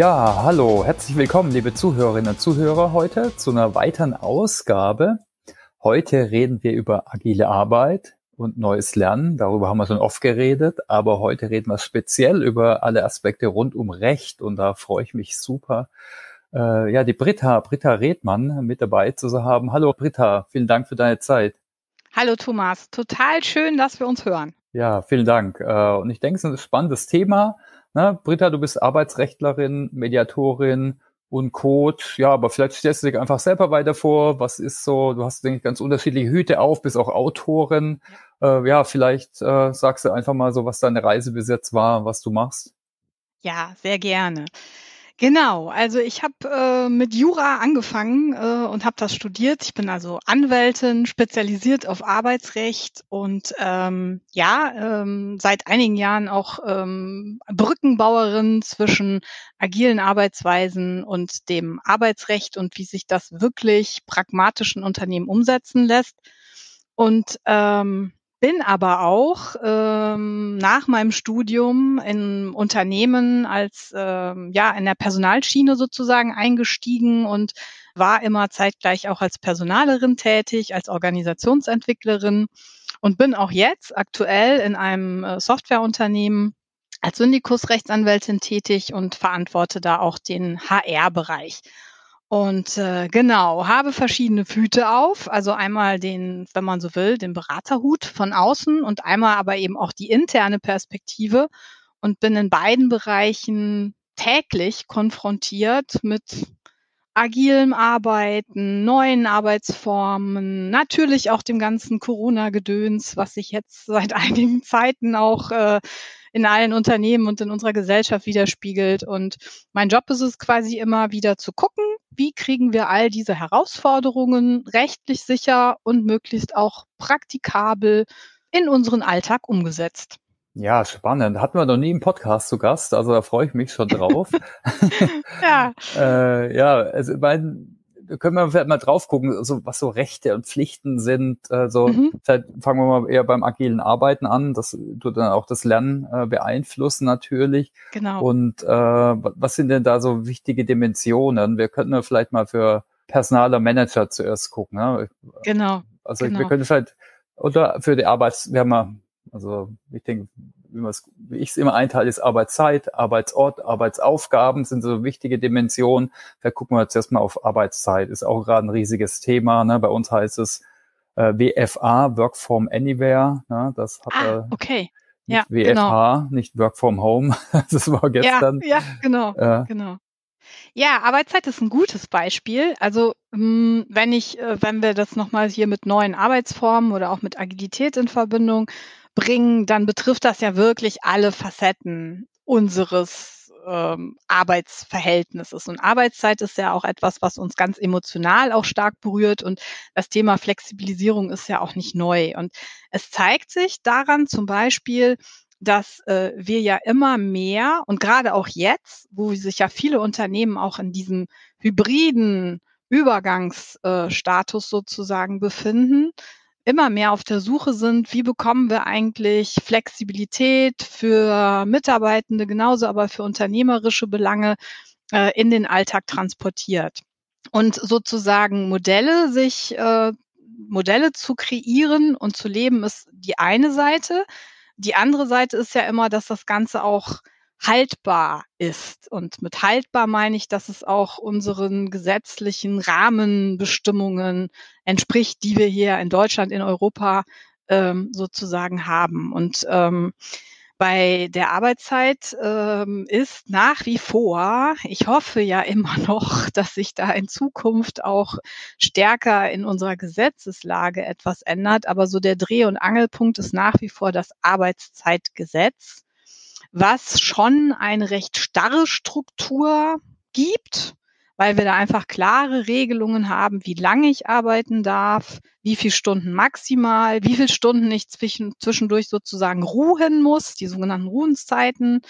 Ja, hallo, herzlich willkommen, liebe Zuhörerinnen und Zuhörer, heute zu einer weiteren Ausgabe. Heute reden wir über agile Arbeit und neues Lernen. Darüber haben wir schon oft geredet, aber heute reden wir speziell über alle Aspekte rund um Recht und da freue ich mich super, äh, ja, die Britta, Britta Redmann mit dabei zu haben. Hallo Britta, vielen Dank für deine Zeit. Hallo Thomas, total schön, dass wir uns hören. Ja, vielen Dank. Äh, und ich denke, es ist ein spannendes Thema. Na, Britta, du bist Arbeitsrechtlerin, Mediatorin und Coach. Ja, aber vielleicht stellst du dich einfach selber weiter vor. Was ist so, du hast, denke ich, ganz unterschiedliche Hüte auf, bist auch Autorin. Ja, äh, ja vielleicht äh, sagst du einfach mal so, was deine Reise bis jetzt war, was du machst. Ja, sehr gerne. Genau, also ich habe äh, mit Jura angefangen äh, und habe das studiert. Ich bin also Anwältin, spezialisiert auf Arbeitsrecht und ähm, ja, ähm, seit einigen Jahren auch ähm, Brückenbauerin zwischen agilen Arbeitsweisen und dem Arbeitsrecht und wie sich das wirklich pragmatisch in Unternehmen umsetzen lässt. Und ähm, bin aber auch ähm, nach meinem Studium in Unternehmen als ähm, ja in der Personalschiene sozusagen eingestiegen und war immer zeitgleich auch als Personalerin tätig, als Organisationsentwicklerin und bin auch jetzt aktuell in einem äh, Softwareunternehmen als Syndikusrechtsanwältin tätig und verantworte da auch den HR-Bereich. Und äh, genau, habe verschiedene Hüte auf, also einmal den, wenn man so will, den Beraterhut von außen und einmal aber eben auch die interne Perspektive und bin in beiden Bereichen täglich konfrontiert mit agilem Arbeiten, neuen Arbeitsformen, natürlich auch dem ganzen Corona-Gedöns, was sich jetzt seit einigen Zeiten auch äh, in allen Unternehmen und in unserer Gesellschaft widerspiegelt. Und mein Job ist es quasi immer wieder zu gucken, wie kriegen wir all diese Herausforderungen rechtlich sicher und möglichst auch praktikabel in unseren Alltag umgesetzt. Ja, spannend. Hatten wir noch nie im Podcast zu Gast, also da freue ich mich schon drauf. ja. äh, ja, also mein, können wir vielleicht mal drauf gucken, so, was so Rechte und Pflichten sind. Äh, so, mhm. vielleicht fangen wir mal eher beim agilen Arbeiten an. Das tut dann auch das Lernen äh, beeinflussen natürlich. Genau. Und äh, was sind denn da so wichtige Dimensionen? Wir könnten ja vielleicht mal für Personaler Manager zuerst gucken. Ne? Genau. Also genau. wir können vielleicht oder für die Arbeits, wir haben mal, also ich denke, wie, wie ich es immer einteile, ist Arbeitszeit, Arbeitsort, Arbeitsaufgaben sind so wichtige Dimensionen. Da gucken wir jetzt erstmal auf Arbeitszeit. Ist auch gerade ein riesiges Thema. Ne? Bei uns heißt es äh, WFA, Work from Anywhere. Ne? Das hat ah, okay. Ja, WFH, genau. nicht Work from Home. das war gestern. Ja, ja genau, äh, genau. Ja, Arbeitszeit ist ein gutes Beispiel. Also hm, wenn ich, äh, wenn wir das nochmal hier mit neuen Arbeitsformen oder auch mit Agilität in Verbindung bringen, dann betrifft das ja wirklich alle Facetten unseres ähm, Arbeitsverhältnisses. Und Arbeitszeit ist ja auch etwas, was uns ganz emotional auch stark berührt. Und das Thema Flexibilisierung ist ja auch nicht neu. Und es zeigt sich daran zum Beispiel, dass äh, wir ja immer mehr und gerade auch jetzt, wo sich ja viele Unternehmen auch in diesem hybriden Übergangsstatus äh, sozusagen befinden, immer mehr auf der Suche sind, wie bekommen wir eigentlich Flexibilität für Mitarbeitende, genauso aber für unternehmerische Belange äh, in den Alltag transportiert. Und sozusagen Modelle sich, äh, Modelle zu kreieren und zu leben, ist die eine Seite. Die andere Seite ist ja immer, dass das Ganze auch haltbar ist. Und mit haltbar meine ich, dass es auch unseren gesetzlichen Rahmenbestimmungen entspricht, die wir hier in Deutschland, in Europa ähm, sozusagen haben. Und ähm, bei der Arbeitszeit ähm, ist nach wie vor, ich hoffe ja immer noch, dass sich da in Zukunft auch stärker in unserer Gesetzeslage etwas ändert. Aber so der Dreh- und Angelpunkt ist nach wie vor das Arbeitszeitgesetz was schon eine recht starre Struktur gibt, weil wir da einfach klare Regelungen haben, wie lange ich arbeiten darf, wie viele Stunden maximal, wie viele Stunden ich zwischen, zwischendurch sozusagen ruhen muss, die sogenannten Ruhenszeiten.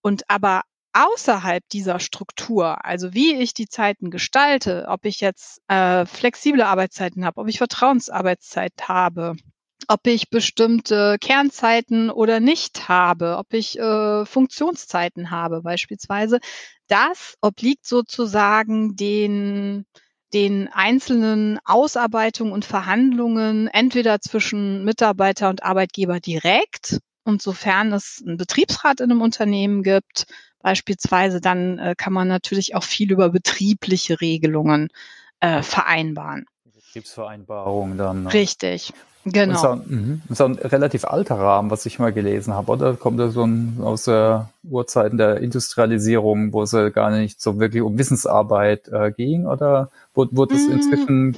Und aber außerhalb dieser Struktur, also wie ich die Zeiten gestalte, ob ich jetzt äh, flexible Arbeitszeiten habe, ob ich Vertrauensarbeitszeit habe, ob ich bestimmte Kernzeiten oder nicht habe, ob ich äh, Funktionszeiten habe beispielsweise. Das obliegt sozusagen den den einzelnen Ausarbeitungen und Verhandlungen entweder zwischen Mitarbeiter und Arbeitgeber direkt und sofern es einen Betriebsrat in einem Unternehmen gibt, beispielsweise, dann äh, kann man natürlich auch viel über betriebliche Regelungen äh, vereinbaren. Betriebsvereinbarung dann. Ne? Richtig. Genau. Das ist, mhm. ein relativ alter Rahmen, was ich mal gelesen habe, oder? Kommt er so ein, aus der Urzeiten der Industrialisierung, wo es ja gar nicht so wirklich um Wissensarbeit äh, ging, oder wurde, wurde das mm. inzwischen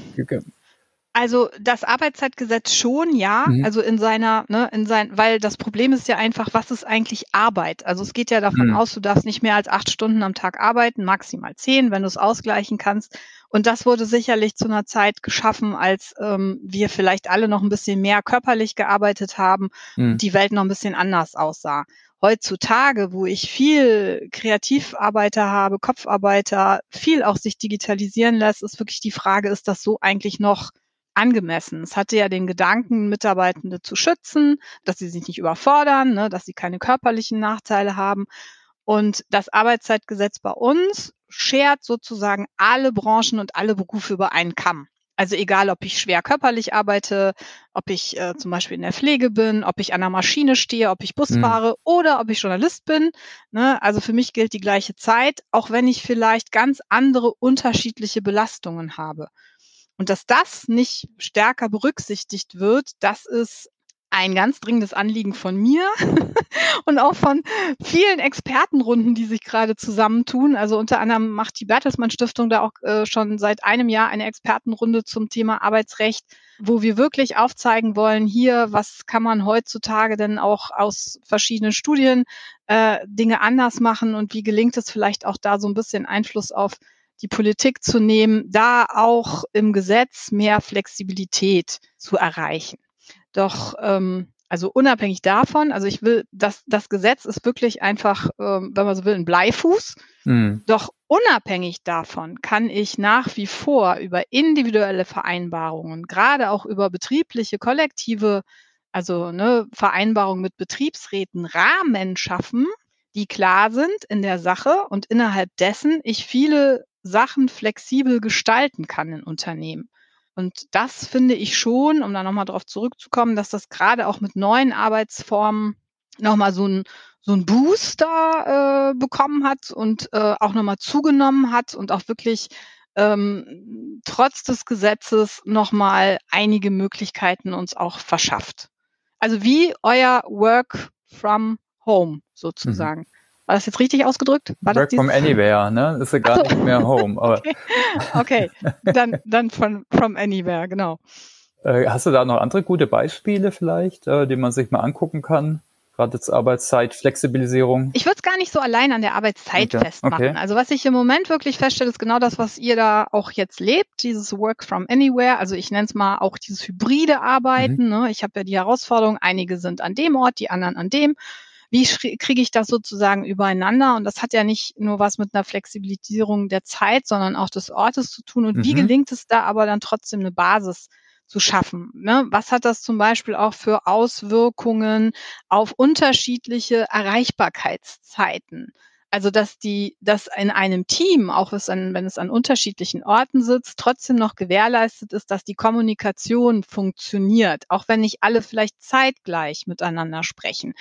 also das Arbeitszeitgesetz schon, ja. Mhm. Also in seiner, ne, in sein, weil das Problem ist ja einfach, was ist eigentlich Arbeit? Also es geht ja davon mhm. aus, du darfst nicht mehr als acht Stunden am Tag arbeiten, maximal zehn, wenn du es ausgleichen kannst. Und das wurde sicherlich zu einer Zeit geschaffen, als ähm, wir vielleicht alle noch ein bisschen mehr körperlich gearbeitet haben mhm. und die Welt noch ein bisschen anders aussah. Heutzutage, wo ich viel Kreativarbeiter habe, Kopfarbeiter, viel auch sich digitalisieren lässt, ist wirklich die Frage, ist das so eigentlich noch angemessen. Es hatte ja den Gedanken, Mitarbeitende zu schützen, dass sie sich nicht überfordern, ne, dass sie keine körperlichen Nachteile haben. Und das Arbeitszeitgesetz bei uns schert sozusagen alle Branchen und alle Berufe über einen Kamm. Also egal, ob ich schwer körperlich arbeite, ob ich äh, zum Beispiel in der Pflege bin, ob ich an der Maschine stehe, ob ich Bus mhm. fahre oder ob ich Journalist bin. Ne? Also für mich gilt die gleiche Zeit, auch wenn ich vielleicht ganz andere unterschiedliche Belastungen habe. Und dass das nicht stärker berücksichtigt wird, das ist ein ganz dringendes Anliegen von mir und auch von vielen Expertenrunden, die sich gerade zusammentun. Also unter anderem macht die Bertelsmann Stiftung da auch äh, schon seit einem Jahr eine Expertenrunde zum Thema Arbeitsrecht, wo wir wirklich aufzeigen wollen, hier, was kann man heutzutage denn auch aus verschiedenen Studien äh, Dinge anders machen und wie gelingt es vielleicht auch da so ein bisschen Einfluss auf die Politik zu nehmen, da auch im Gesetz mehr Flexibilität zu erreichen. Doch ähm, also unabhängig davon, also ich will, dass das Gesetz ist wirklich einfach, ähm, wenn man so will, ein Bleifuß. Mhm. Doch unabhängig davon kann ich nach wie vor über individuelle Vereinbarungen, gerade auch über betriebliche, kollektive, also ne, Vereinbarungen mit Betriebsräten Rahmen schaffen, die klar sind in der Sache und innerhalb dessen ich viele Sachen flexibel gestalten kann in Unternehmen. Und das finde ich schon, um da nochmal drauf zurückzukommen, dass das gerade auch mit neuen Arbeitsformen nochmal so ein, so ein Booster äh, bekommen hat und äh, auch nochmal zugenommen hat und auch wirklich ähm, trotz des Gesetzes nochmal einige Möglichkeiten uns auch verschafft. Also wie euer Work from Home sozusagen. Mhm. War das jetzt richtig ausgedrückt? War Work from anywhere, ne? Ist ja gar so. nicht mehr home. Okay, okay. dann, dann von from anywhere, genau. Äh, hast du da noch andere gute Beispiele vielleicht, äh, die man sich mal angucken kann? Gerade jetzt Arbeitszeit, Flexibilisierung. Ich würde es gar nicht so allein an der Arbeitszeit okay. festmachen. Okay. Also was ich im Moment wirklich feststelle, ist genau das, was ihr da auch jetzt lebt, dieses Work from Anywhere. Also ich nenne es mal auch dieses hybride Arbeiten. Mhm. Ne? Ich habe ja die Herausforderung, einige sind an dem Ort, die anderen an dem wie kriege ich das sozusagen übereinander? Und das hat ja nicht nur was mit einer Flexibilisierung der Zeit, sondern auch des Ortes zu tun. Und mhm. wie gelingt es da aber dann trotzdem eine Basis zu schaffen? Ne? Was hat das zum Beispiel auch für Auswirkungen auf unterschiedliche Erreichbarkeitszeiten? Also dass die, dass in einem Team, auch wenn es an unterschiedlichen Orten sitzt, trotzdem noch gewährleistet ist, dass die Kommunikation funktioniert, auch wenn nicht alle vielleicht zeitgleich miteinander sprechen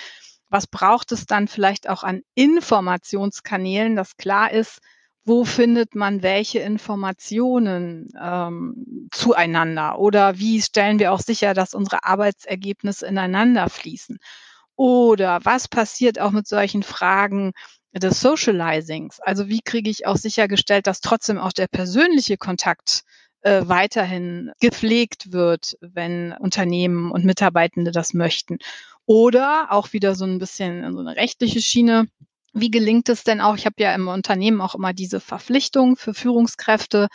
was braucht es dann vielleicht auch an Informationskanälen, dass klar ist, wo findet man welche Informationen ähm, zueinander oder wie stellen wir auch sicher, dass unsere Arbeitsergebnisse ineinander fließen. Oder was passiert auch mit solchen Fragen des Socializings? Also wie kriege ich auch sichergestellt, dass trotzdem auch der persönliche Kontakt äh, weiterhin gepflegt wird, wenn Unternehmen und Mitarbeitende das möchten. Oder auch wieder so ein bisschen so eine rechtliche Schiene. Wie gelingt es denn auch? Ich habe ja im Unternehmen auch immer diese Verpflichtung für Führungskräfte,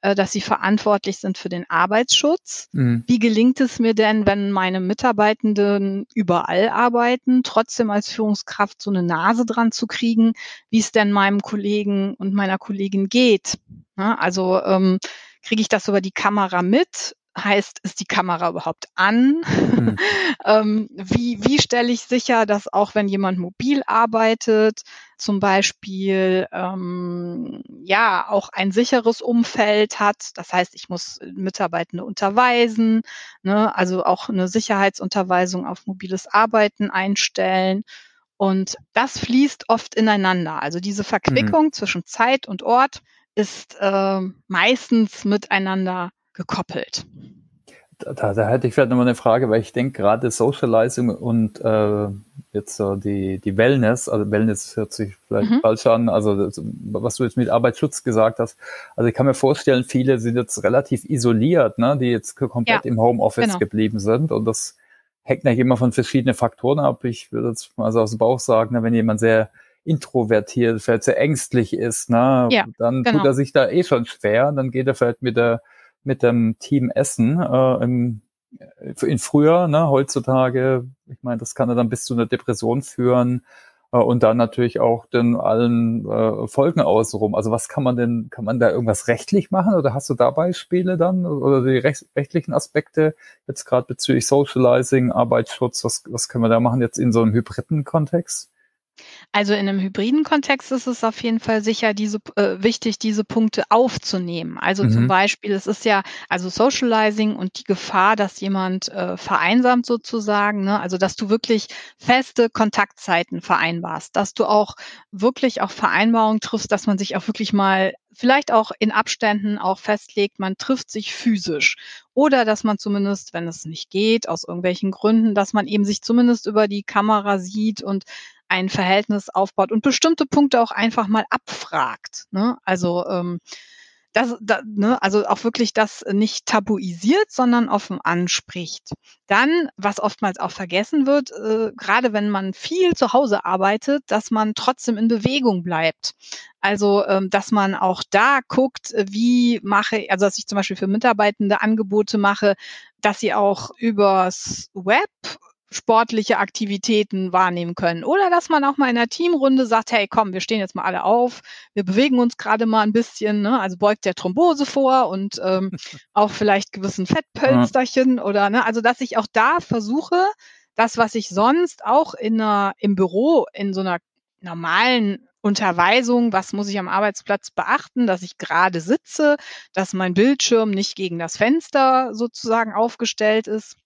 äh, dass sie verantwortlich sind für den Arbeitsschutz. Mhm. Wie gelingt es mir denn, wenn meine Mitarbeitenden überall arbeiten, trotzdem als Führungskraft so eine Nase dran zu kriegen, wie es denn meinem Kollegen und meiner Kollegin geht? also ähm, kriege ich das über die Kamera mit? Heißt, ist die Kamera überhaupt an? Mhm. ähm, wie wie stelle ich sicher, dass auch wenn jemand mobil arbeitet, zum Beispiel ähm, ja auch ein sicheres Umfeld hat. Das heißt, ich muss Mitarbeitende unterweisen, ne? also auch eine Sicherheitsunterweisung auf mobiles Arbeiten einstellen. Und das fließt oft ineinander. Also diese mhm. Verquickung mhm. zwischen Zeit und Ort ist äh, meistens miteinander gekoppelt. Da, da hätte ich vielleicht nochmal eine Frage, weil ich denke gerade Socializing und äh, jetzt so die, die Wellness, also Wellness hört sich vielleicht mhm. falsch an, also das, was du jetzt mit Arbeitsschutz gesagt hast. Also ich kann mir vorstellen, viele sind jetzt relativ isoliert, ne, die jetzt komplett ja, im Homeoffice genau. geblieben sind und das hängt natürlich immer von verschiedenen Faktoren ab. Ich würde jetzt mal so aus dem Bauch sagen, wenn jemand sehr introvertiert, vielleicht sehr ängstlich ist, ne, ja, dann genau. tut er sich da eh schon schwer. Dann geht er vielleicht mit der mit dem Team Essen äh, im, in früher, ne, heutzutage. Ich meine, das kann er dann bis zu einer Depression führen äh, und dann natürlich auch den allen äh, Folgen außenrum. Also was kann man denn, kann man da irgendwas rechtlich machen oder hast du da Beispiele dann oder die recht, rechtlichen Aspekte jetzt gerade bezüglich Socializing, Arbeitsschutz, was, was können wir da machen jetzt in so einem hybriden Kontext? Also in einem hybriden Kontext ist es auf jeden Fall sicher diese, äh, wichtig, diese Punkte aufzunehmen. Also mhm. zum Beispiel, es ist ja, also Socializing und die Gefahr, dass jemand äh, vereinsamt sozusagen, ne? also dass du wirklich feste Kontaktzeiten vereinbarst, dass du auch wirklich auch Vereinbarungen triffst, dass man sich auch wirklich mal vielleicht auch in Abständen auch festlegt, man trifft sich physisch oder dass man zumindest, wenn es nicht geht, aus irgendwelchen Gründen, dass man eben sich zumindest über die Kamera sieht und ein Verhältnis aufbaut und bestimmte Punkte auch einfach mal abfragt. Ne? Also ähm, das, da, ne, also auch wirklich das nicht tabuisiert, sondern offen anspricht. Dann, was oftmals auch vergessen wird, äh, gerade wenn man viel zu Hause arbeitet, dass man trotzdem in Bewegung bleibt. Also, ähm, dass man auch da guckt, wie mache, also dass ich zum Beispiel für Mitarbeitende Angebote mache, dass sie auch übers Web sportliche Aktivitäten wahrnehmen können. Oder dass man auch mal in einer Teamrunde sagt, hey, komm, wir stehen jetzt mal alle auf, wir bewegen uns gerade mal ein bisschen, ne? also beugt der Thrombose vor und ähm, auch vielleicht gewissen Fettpölsterchen ja. oder, ne? also dass ich auch da versuche, das, was ich sonst auch in einer, im Büro in so einer normalen Unterweisung, was muss ich am Arbeitsplatz beachten, dass ich gerade sitze, dass mein Bildschirm nicht gegen das Fenster sozusagen aufgestellt ist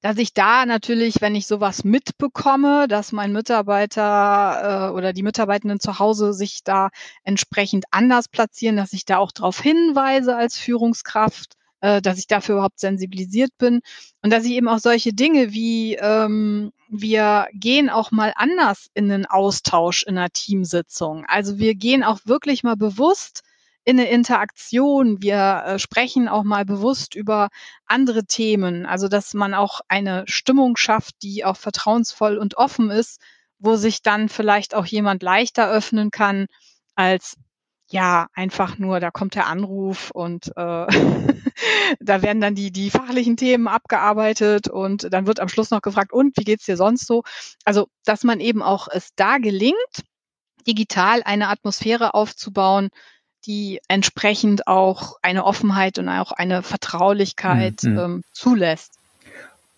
dass ich da natürlich, wenn ich sowas mitbekomme, dass mein Mitarbeiter äh, oder die Mitarbeitenden zu Hause sich da entsprechend anders platzieren, dass ich da auch darauf hinweise als Führungskraft, äh, dass ich dafür überhaupt sensibilisiert bin und dass ich eben auch solche Dinge wie ähm, wir gehen auch mal anders in den Austausch in einer Teamsitzung. Also wir gehen auch wirklich mal bewusst in eine Interaktion. Wir äh, sprechen auch mal bewusst über andere Themen. Also, dass man auch eine Stimmung schafft, die auch vertrauensvoll und offen ist, wo sich dann vielleicht auch jemand leichter öffnen kann als ja, einfach nur, da kommt der Anruf und äh, da werden dann die, die fachlichen Themen abgearbeitet und dann wird am Schluss noch gefragt, und wie geht's dir sonst so? Also, dass man eben auch es da gelingt, digital eine Atmosphäre aufzubauen, die entsprechend auch eine Offenheit und auch eine Vertraulichkeit mhm. ähm, zulässt.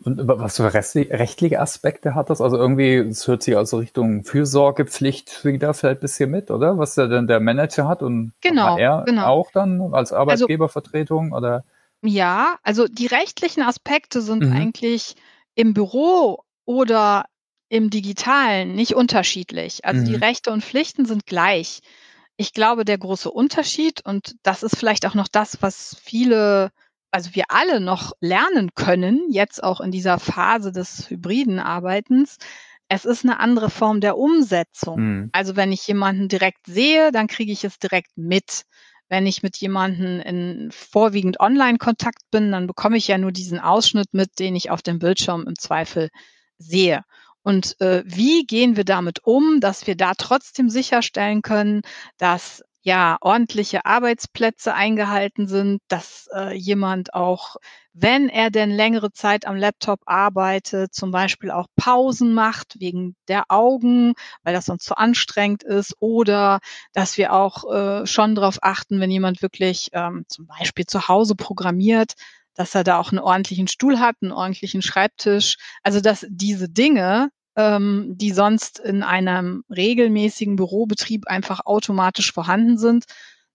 Und was für rechtliche Aspekte hat das? Also irgendwie, es hört sich also Richtung Fürsorgepflicht wieder vielleicht ein bisschen mit, oder? Was der denn der Manager hat und genau, er genau. auch dann als also Arbeitgebervertretung also, oder? Ja, also die rechtlichen Aspekte sind mhm. eigentlich im Büro oder im Digitalen nicht unterschiedlich. Also mhm. die Rechte und Pflichten sind gleich. Ich glaube, der große Unterschied, und das ist vielleicht auch noch das, was viele, also wir alle noch lernen können, jetzt auch in dieser Phase des hybriden Arbeitens, es ist eine andere Form der Umsetzung. Mhm. Also wenn ich jemanden direkt sehe, dann kriege ich es direkt mit. Wenn ich mit jemandem in vorwiegend Online-Kontakt bin, dann bekomme ich ja nur diesen Ausschnitt mit, den ich auf dem Bildschirm im Zweifel sehe. Und äh, wie gehen wir damit um, dass wir da trotzdem sicherstellen können, dass ja ordentliche Arbeitsplätze eingehalten sind, dass äh, jemand auch, wenn er denn längere Zeit am Laptop arbeitet, zum Beispiel auch Pausen macht wegen der Augen, weil das sonst zu anstrengend ist, oder dass wir auch äh, schon darauf achten, wenn jemand wirklich ähm, zum Beispiel zu Hause programmiert, dass er da auch einen ordentlichen Stuhl hat, einen ordentlichen Schreibtisch. Also dass diese Dinge, ähm, die sonst in einem regelmäßigen Bürobetrieb einfach automatisch vorhanden sind,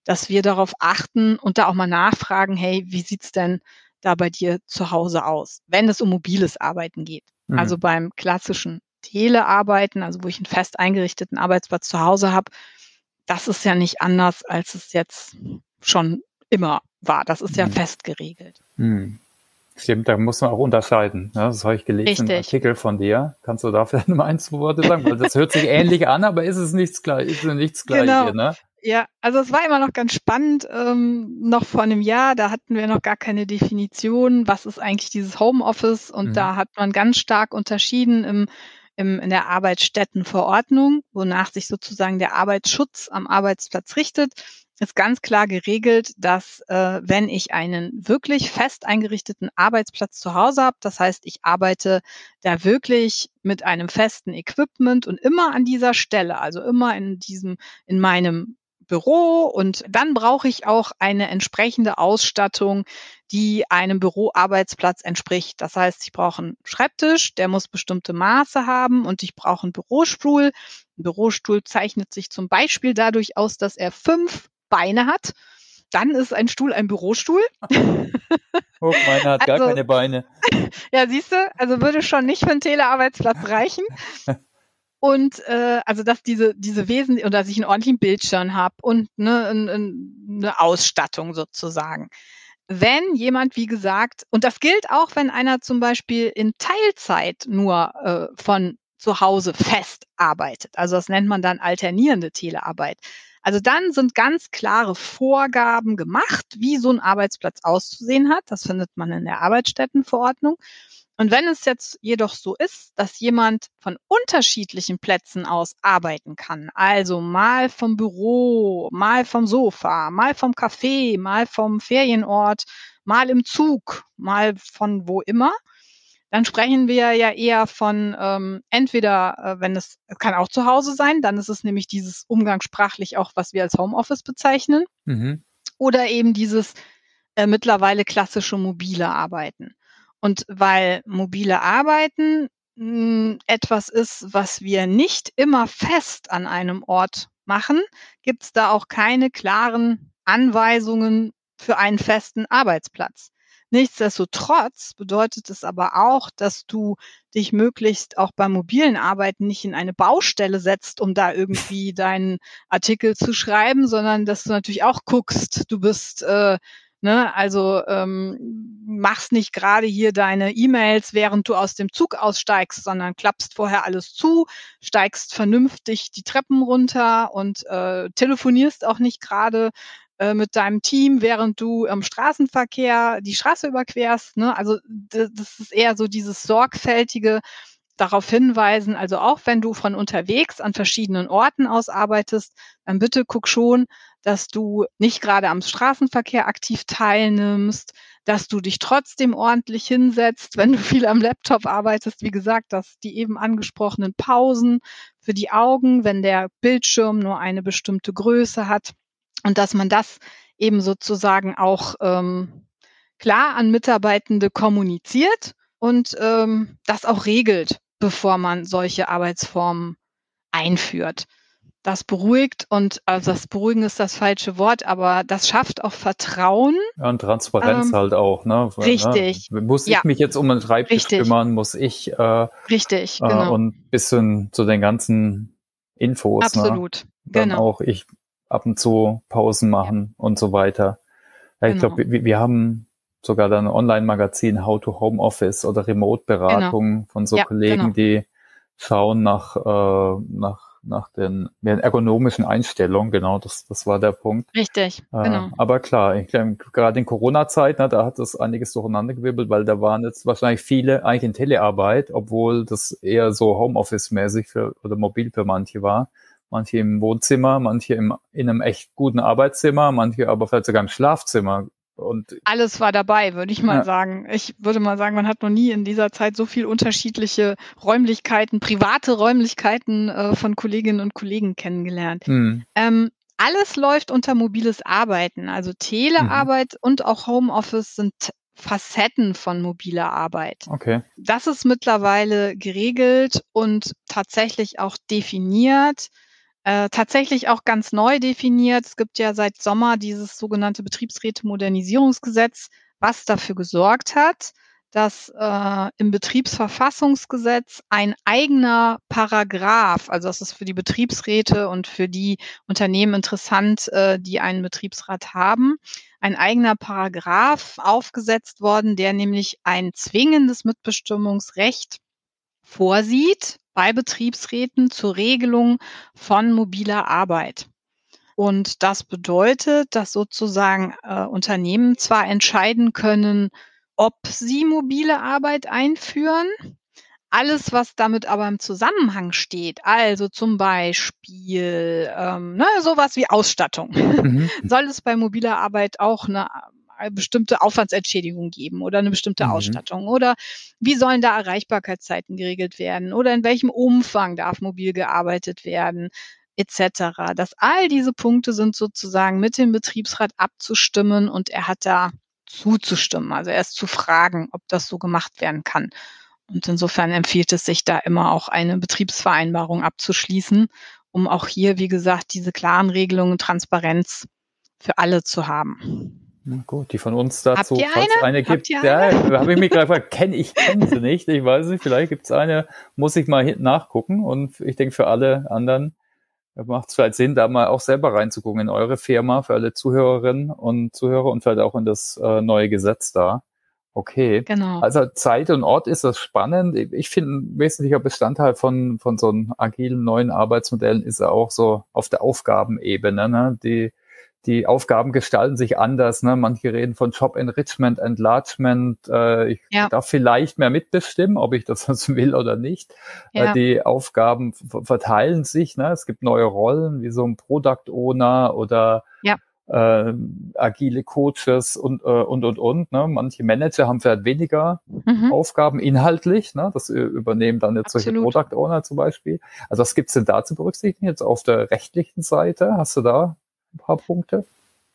dass wir darauf achten und da auch mal nachfragen, hey, wie sieht's denn da bei dir zu Hause aus, wenn es um mobiles Arbeiten geht. Mhm. Also beim klassischen Telearbeiten, also wo ich einen fest eingerichteten Arbeitsplatz zu Hause habe, das ist ja nicht anders, als es jetzt schon immer war. Das ist ja mhm. fest geregelt. Mhm. Stimmt, da muss man auch unterscheiden. Ne? Das habe ich gelesen Richtig. im Artikel von dir. Kannst du dafür nur ein, zwei Worte sagen? Weil das hört sich ähnlich an, aber ist es nichts gleich, ist es nichts Gleiche, genau. ne? Ja, also es war immer noch ganz spannend, ähm, noch vor einem Jahr, da hatten wir noch gar keine Definition, was ist eigentlich dieses Homeoffice und mhm. da hat man ganz stark unterschieden im, im, in der Arbeitsstättenverordnung, wonach sich sozusagen der Arbeitsschutz am Arbeitsplatz richtet ist ganz klar geregelt, dass äh, wenn ich einen wirklich fest eingerichteten Arbeitsplatz zu Hause habe, das heißt, ich arbeite da wirklich mit einem festen Equipment und immer an dieser Stelle, also immer in diesem, in meinem Büro und dann brauche ich auch eine entsprechende Ausstattung, die einem Büroarbeitsplatz entspricht. Das heißt, ich brauche einen Schreibtisch, der muss bestimmte Maße haben und ich brauche einen Bürostuhl. Ein Bürostuhl zeichnet sich zum Beispiel dadurch aus, dass er fünf Beine hat. Dann ist ein Stuhl ein Bürostuhl. Oh, meiner hat also, gar keine Beine. Ja, siehst du, also würde schon nicht für einen Telearbeitsplatz reichen. Und äh, also dass diese diese Wesen oder dass ich einen ordentlichen Bildschirm habe und ne, eine Ausstattung sozusagen. Wenn jemand, wie gesagt, und das gilt auch, wenn einer zum Beispiel in Teilzeit nur äh, von zu Hause fest arbeitet. Also das nennt man dann alternierende Telearbeit. Also dann sind ganz klare Vorgaben gemacht, wie so ein Arbeitsplatz auszusehen hat. Das findet man in der Arbeitsstättenverordnung. Und wenn es jetzt jedoch so ist, dass jemand von unterschiedlichen Plätzen aus arbeiten kann, also mal vom Büro, mal vom Sofa, mal vom Café, mal vom Ferienort, mal im Zug, mal von wo immer, dann sprechen wir ja eher von ähm, entweder, äh, wenn es, es kann auch zu Hause sein, dann ist es nämlich dieses umgangssprachlich auch, was wir als Homeoffice bezeichnen, mhm. oder eben dieses äh, mittlerweile klassische mobile Arbeiten. Und weil mobile Arbeiten mh, hm, etwas ist, was wir nicht immer fest an einem Ort machen, gibt es da auch keine klaren Anweisungen für einen festen Arbeitsplatz. Nichtsdestotrotz bedeutet es aber auch, dass du dich möglichst auch beim mobilen Arbeiten nicht in eine Baustelle setzt, um da irgendwie deinen Artikel zu schreiben, sondern dass du natürlich auch guckst, du bist äh, Ne, also ähm, machst nicht gerade hier deine E-Mails, während du aus dem Zug aussteigst, sondern klappst vorher alles zu, steigst vernünftig die Treppen runter und äh, telefonierst auch nicht gerade äh, mit deinem Team, während du im Straßenverkehr die Straße überquerst. Ne? Also das ist eher so dieses sorgfältige darauf hinweisen, also auch wenn du von unterwegs an verschiedenen Orten aus arbeitest, dann bitte guck schon, dass du nicht gerade am Straßenverkehr aktiv teilnimmst, dass du dich trotzdem ordentlich hinsetzt, wenn du viel am Laptop arbeitest. Wie gesagt, dass die eben angesprochenen Pausen für die Augen, wenn der Bildschirm nur eine bestimmte Größe hat, und dass man das eben sozusagen auch ähm, klar an Mitarbeitende kommuniziert und ähm, das auch regelt, bevor man solche Arbeitsformen einführt. Das beruhigt und also das Beruhigen ist das falsche Wort, aber das schafft auch Vertrauen. Ja, und Transparenz ähm, halt auch, ne? Weil, richtig. Ne? Muss ich ja. mich jetzt um einen Schreibtisch richtig. kümmern, muss ich äh, richtig, äh, genau. und bisschen zu den ganzen Infos. Ne? Absolut. Ne? Dann genau. auch ich ab und zu Pausen machen ja. und so weiter. Ja, ich genau. glaube, wir, wir haben sogar dann ein Online-Magazin How to Home Office oder Remote-Beratung genau. von so ja, Kollegen, genau. die schauen nach, äh, nach, nach den, den ergonomischen Einstellungen. Genau, das, das war der Punkt. Richtig, äh, genau. Aber klar, ich glaube, gerade in Corona-Zeit, ne, da hat das einiges durcheinandergewirbelt, weil da waren jetzt wahrscheinlich viele eigentlich in Telearbeit, obwohl das eher so Homeoffice-mäßig für, oder mobil für manche war manche im Wohnzimmer, manche im, in einem echt guten Arbeitszimmer, manche aber vielleicht sogar im Schlafzimmer. Und alles war dabei, würde ich mal ja. sagen. Ich würde mal sagen, man hat noch nie in dieser Zeit so viel unterschiedliche Räumlichkeiten, private Räumlichkeiten äh, von Kolleginnen und Kollegen kennengelernt. Hm. Ähm, alles läuft unter mobiles Arbeiten. Also Telearbeit mhm. und auch Homeoffice sind Facetten von mobiler Arbeit. Okay. Das ist mittlerweile geregelt und tatsächlich auch definiert. Äh, tatsächlich auch ganz neu definiert. Es gibt ja seit Sommer dieses sogenannte Betriebsräte-Modernisierungsgesetz, was dafür gesorgt hat, dass äh, im Betriebsverfassungsgesetz ein eigener Paragraph, also das ist für die Betriebsräte und für die Unternehmen interessant, äh, die einen Betriebsrat haben, ein eigener Paragraph aufgesetzt worden, der nämlich ein zwingendes Mitbestimmungsrecht vorsieht bei Betriebsräten zur Regelung von mobiler Arbeit. Und das bedeutet, dass sozusagen äh, Unternehmen zwar entscheiden können, ob sie mobile Arbeit einführen. Alles, was damit aber im Zusammenhang steht, also zum Beispiel ähm, ne, sowas wie Ausstattung, mhm. soll es bei mobiler Arbeit auch eine, eine bestimmte Aufwandsentschädigung geben oder eine bestimmte mhm. Ausstattung? Oder wie sollen da Erreichbarkeitszeiten geregelt werden? Oder in welchem Umfang darf mobil gearbeitet werden? etc. Dass all diese Punkte sind sozusagen mit dem Betriebsrat abzustimmen und er hat da zuzustimmen, also erst zu fragen, ob das so gemacht werden kann. Und insofern empfiehlt es sich da immer auch eine Betriebsvereinbarung abzuschließen, um auch hier, wie gesagt, diese klaren Regelungen, Transparenz für alle zu haben. Gut, die von uns dazu, falls eine, eine gibt, ja, habe ich mich gerade gefragt, kenne ich kenne sie nicht, ich weiß nicht, vielleicht gibt es eine, muss ich mal nachgucken und ich denke für alle anderen macht es vielleicht Sinn, da mal auch selber reinzugucken in eure Firma für alle Zuhörerinnen und Zuhörer und vielleicht auch in das äh, neue Gesetz da. Okay. Genau. Also Zeit und Ort ist das spannend. Ich finde, ein wesentlicher Bestandteil von, von so einem agilen neuen Arbeitsmodellen ist auch so auf der Aufgabenebene, ne? die die Aufgaben gestalten sich anders. Ne? Manche reden von Job Enrichment, Enlargement. Äh, ich ja. darf vielleicht mehr mitbestimmen, ob ich das will oder nicht. Äh, ja. Äh, die Aufgaben verteilen sich. Ne? Es gibt neue Rollen, wie so ein Product Owner oder ja. äh, agile Coaches und, äh, und, und, und. Ne? Manche Manager haben vielleicht weniger mhm. Aufgaben inhaltlich. Ne? Das übernehmen dann jetzt Absolut. solche Product Owner zum Beispiel. Also was gibt's denn da zu berücksichtigen jetzt auf der rechtlichen Seite? Hast du da ein paar Punkte?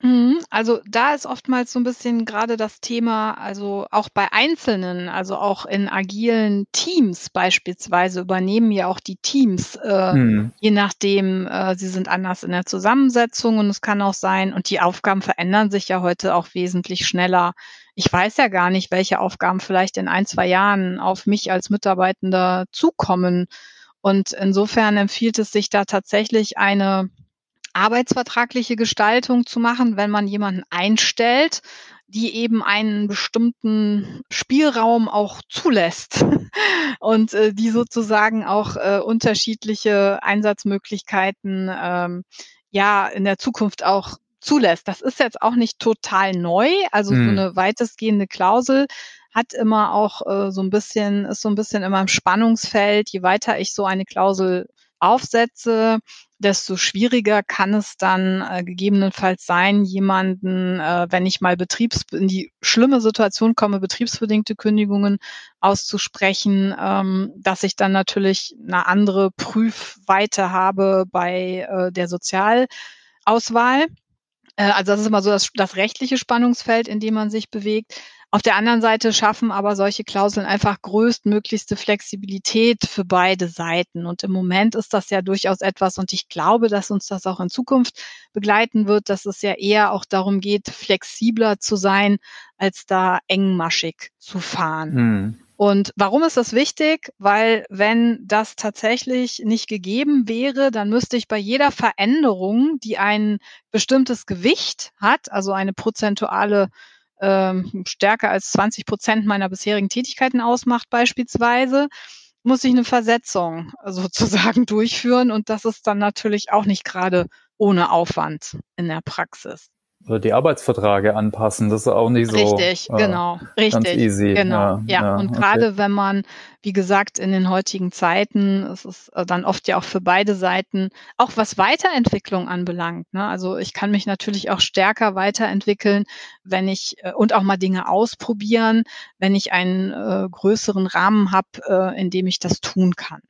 Mhm, also da ist oftmals so ein bisschen gerade das Thema, also auch bei Einzelnen, also auch in agilen Teams beispielsweise übernehmen ja auch die Teams, äh, mhm. je nachdem, äh, sie sind anders in der Zusammensetzung und es kann auch sein, und die Aufgaben verändern sich ja heute auch wesentlich schneller. Ich weiß ja gar nicht, welche Aufgaben vielleicht in ein, zwei Jahren auf mich als Mitarbeitender zukommen. Und insofern empfiehlt es sich da tatsächlich eine arbeitsvertragliche Gestaltung zu machen, wenn man jemanden einstellt, die eben einen bestimmten Spielraum auch zulässt und äh, die sozusagen auch äh, unterschiedliche Einsatzmöglichkeiten ähm, ja in der Zukunft auch zulässt. Das ist jetzt auch nicht total neu, also hm. so eine weitestgehende Klausel hat immer auch äh, so ein bisschen, ist so ein bisschen immer im Spannungsfeld. Je weiter ich so eine Klausel aufsetze, desto schwieriger kann es dann äh, gegebenenfalls sein, jemanden, äh, wenn ich mal Betriebs in die schlimme Situation komme, betriebsbedingte Kündigungen auszusprechen, ähm, dass ich dann natürlich eine andere Prüfweite habe bei äh, der Sozialauswahl. Äh, also das ist immer so das, das rechtliche Spannungsfeld, in dem man sich bewegt. Auf der anderen Seite schaffen aber solche Klauseln einfach größtmöglichste Flexibilität für beide Seiten. Und im Moment ist das ja durchaus etwas, und ich glaube, dass uns das auch in Zukunft begleiten wird, dass es ja eher auch darum geht, flexibler zu sein, als da engmaschig zu fahren. Hm. Und warum ist das wichtig? Weil wenn das tatsächlich nicht gegeben wäre, dann müsste ich bei jeder Veränderung, die ein bestimmtes Gewicht hat, also eine prozentuale ähm, stärker als 20 Prozent meiner bisherigen Tätigkeiten ausmacht beispielsweise, muss ich eine Versetzung sozusagen durchführen. Und das ist dann natürlich auch nicht gerade ohne Aufwand in der Praxis die Arbeitsverträge anpassen. Das ist auch nicht so richtig, äh, genau, richtig, easy. Genau, ja, ja. ja und okay. gerade wenn man, wie gesagt, in den heutigen Zeiten, es ist äh, dann oft ja auch für beide Seiten, auch was Weiterentwicklung anbelangt. Ne? Also ich kann mich natürlich auch stärker weiterentwickeln, wenn ich äh, und auch mal Dinge ausprobieren, wenn ich einen äh, größeren Rahmen habe, äh, in dem ich das tun kann.